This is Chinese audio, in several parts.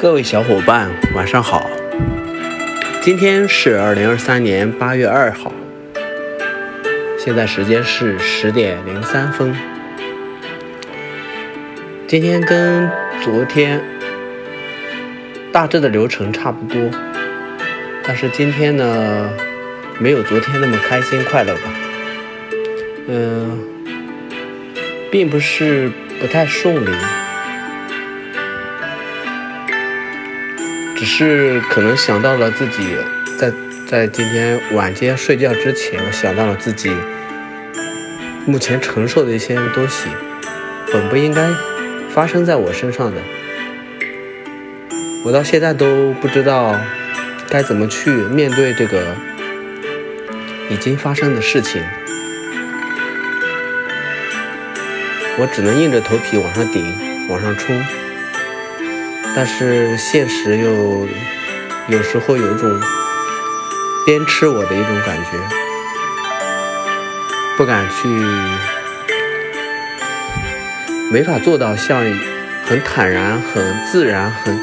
各位小伙伴，晚上好。今天是二零二三年八月二号，现在时间是十点零三分。今天跟昨天大致的流程差不多，但是今天呢，没有昨天那么开心快乐吧。嗯，并不是不太顺利。只是可能想到了自己在在今天晚间睡觉之前，我想到了自己目前承受的一些东西，本不应该发生在我身上的。我到现在都不知道该怎么去面对这个已经发生的事情，我只能硬着头皮往上顶，往上冲。但是现实又有时候有一种鞭笞我的一种感觉，不敢去，没法做到像很坦然、很自然、很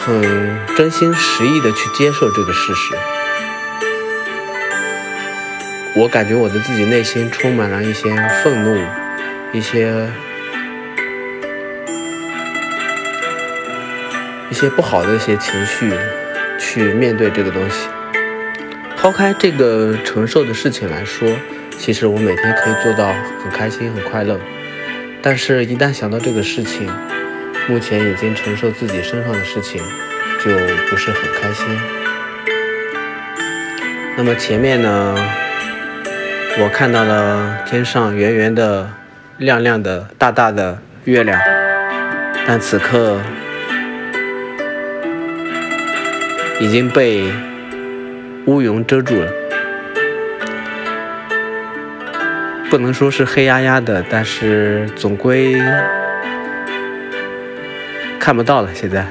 很真心实意的去接受这个事实。我感觉我的自己内心充满了一些愤怒，一些。些不好的一些情绪，去面对这个东西。抛开这个承受的事情来说，其实我每天可以做到很开心、很快乐。但是，一旦想到这个事情，目前已经承受自己身上的事情，就不是很开心。那么前面呢，我看到了天上圆圆的、亮亮的、大大的月亮，但此刻。已经被乌云遮住了，不能说是黑压压的，但是总归看不到了。现在，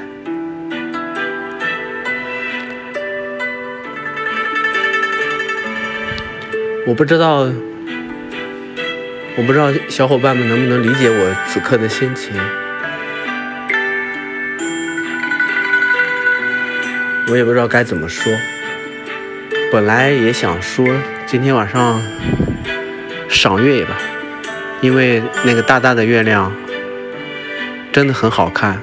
我不知道，我不知道小伙伴们能不能理解我此刻的心情。我也不知道该怎么说。本来也想说今天晚上赏月吧，因为那个大大的月亮真的很好看，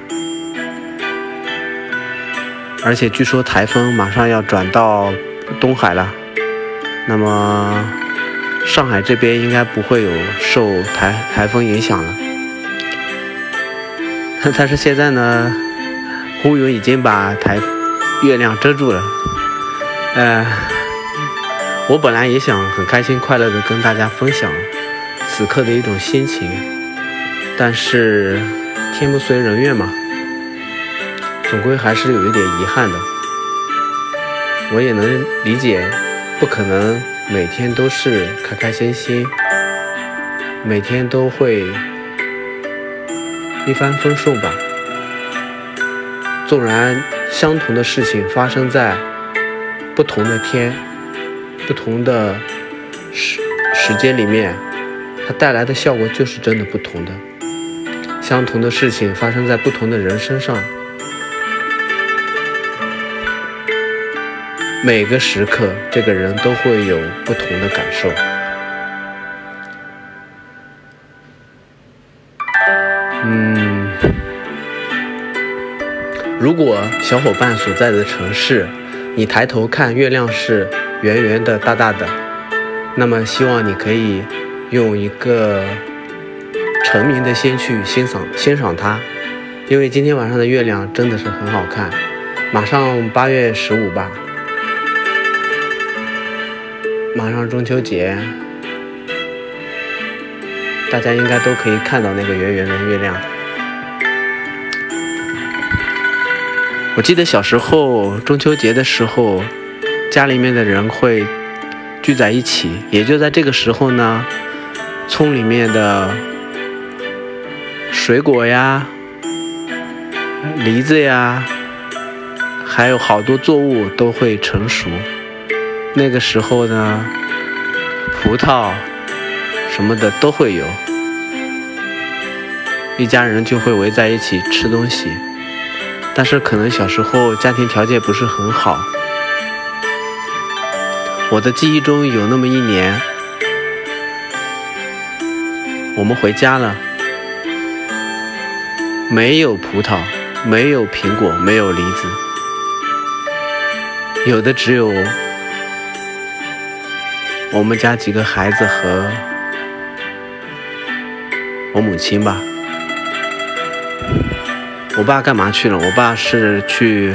而且据说台风马上要转到东海了，那么上海这边应该不会有受台台风影响了。但是现在呢，乌云已经把台。月亮遮住了，呃，我本来也想很开心快乐的跟大家分享此刻的一种心情，但是天不遂人愿嘛，总归还是有一点遗憾的。我也能理解，不可能每天都是开开心心，每天都会一帆风顺吧，纵然。相同的事情发生在不同的天、不同的时时间里面，它带来的效果就是真的不同的。相同的事情发生在不同的人身上，每个时刻，这个人都会有不同的感受。如果小伙伴所在的城市，你抬头看月亮是圆圆的、大大的，那么希望你可以用一个澄明的心去欣赏欣赏它，因为今天晚上的月亮真的是很好看。马上八月十五吧，马上中秋节，大家应该都可以看到那个圆圆的月亮。我记得小时候中秋节的时候，家里面的人会聚在一起，也就在这个时候呢，村里面的水果呀、梨子呀，还有好多作物都会成熟。那个时候呢，葡萄什么的都会有，一家人就会围在一起吃东西。但是可能小时候家庭条件不是很好。我的记忆中有那么一年，我们回家了，没有葡萄，没有苹果，没有梨子，有的只有我们家几个孩子和我母亲吧。我爸干嘛去了？我爸是去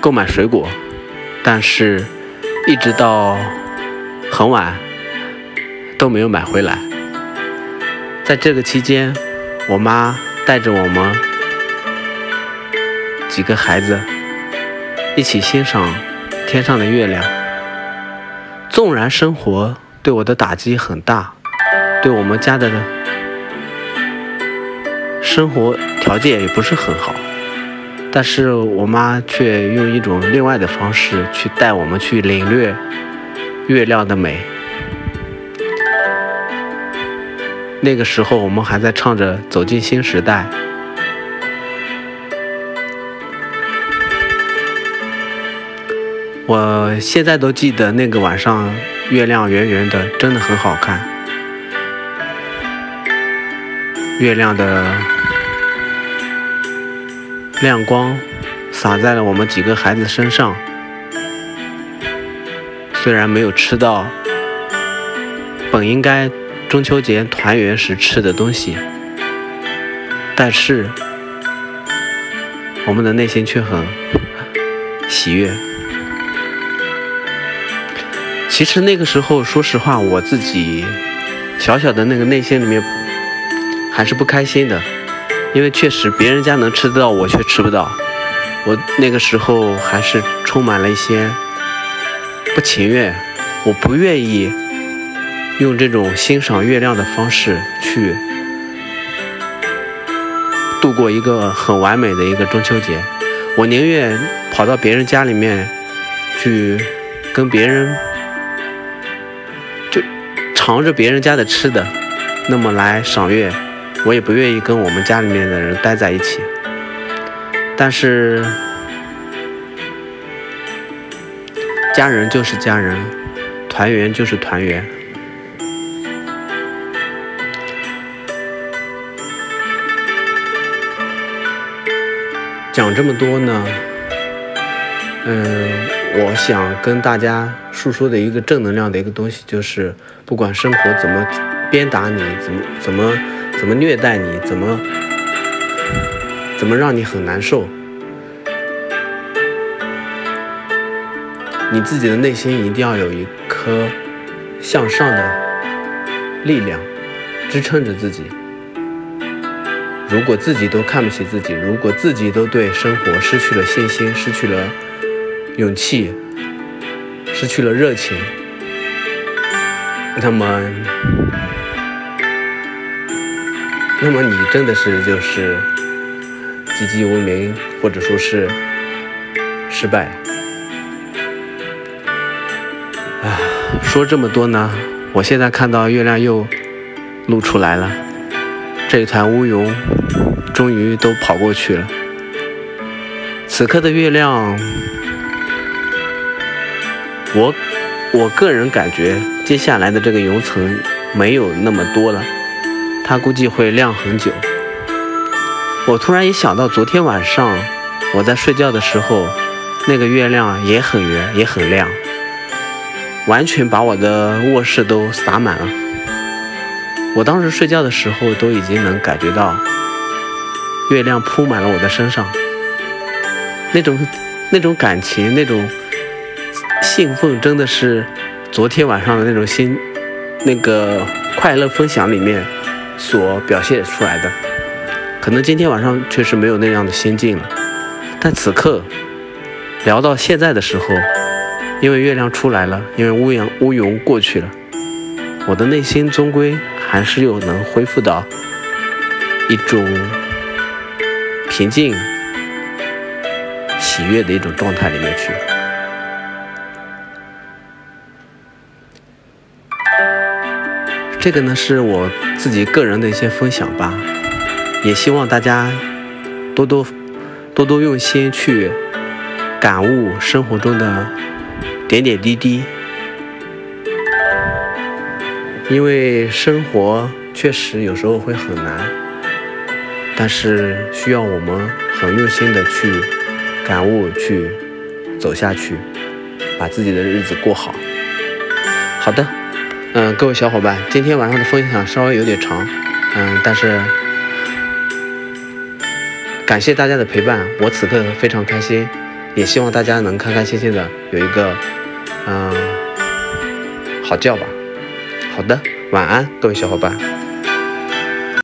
购买水果。但是，一直到很晚都没有买回来。在这个期间，我妈带着我们几个孩子一起欣赏天上的月亮。纵然生活对我的打击很大，对我们家的生活条件也不是很好。但是我妈却用一种另外的方式去带我们去领略月亮的美。那个时候我们还在唱着《走进新时代》，我现在都记得那个晚上月亮圆圆的，真的很好看。月亮的。亮光洒在了我们几个孩子身上，虽然没有吃到本应该中秋节团圆时吃的东西，但是我们的内心却很喜悦。其实那个时候，说实话，我自己小小的那个内心里面还是不开心的。因为确实别人家能吃得到，我却吃不到。我那个时候还是充满了一些不情愿，我不愿意用这种欣赏月亮的方式去度过一个很完美的一个中秋节。我宁愿跑到别人家里面去跟别人就尝着别人家的吃的，那么来赏月。我也不愿意跟我们家里面的人待在一起，但是家人就是家人，团圆就是团圆。讲这么多呢，嗯，我想跟大家诉说的一个正能量的一个东西，就是不管生活怎么鞭打你，怎么怎么。怎么虐待你？怎么怎么让你很难受？你自己的内心一定要有一颗向上的力量支撑着自己。如果自己都看不起自己，如果自己都对生活失去了信心，失去了勇气，失去了热情，那么。那么你真的是就是籍籍无名，或者说是失败。啊，说这么多呢，我现在看到月亮又露出来了，这一团乌云终于都跑过去了。此刻的月亮，我我个人感觉接下来的这个云层没有那么多了。它估计会亮很久。我突然一想到，昨天晚上我在睡觉的时候，那个月亮也很圆，也很亮，完全把我的卧室都洒满了。我当时睡觉的时候，都已经能感觉到月亮铺满了我的身上，那种那种感情，那种兴奋，真的是昨天晚上的那种心，那个快乐分享里面。所表现出来的，可能今天晚上确实没有那样的心境了。但此刻聊到现在的时候，因为月亮出来了，因为乌云乌云过去了，我的内心终归还是又能恢复到一种平静、喜悦的一种状态里面去。这个呢，是我自己个人的一些分享吧，也希望大家多多多多用心去感悟生活中的点点滴滴，因为生活确实有时候会很难，但是需要我们很用心的去感悟、去走下去，把自己的日子过好。好的，嗯，各位小伙伴，今天晚上的分享稍微有点长，嗯，但是。感谢大家的陪伴，我此刻非常开心，也希望大家能开开心心的有一个，嗯，好觉吧。好的，晚安，各位小伙伴。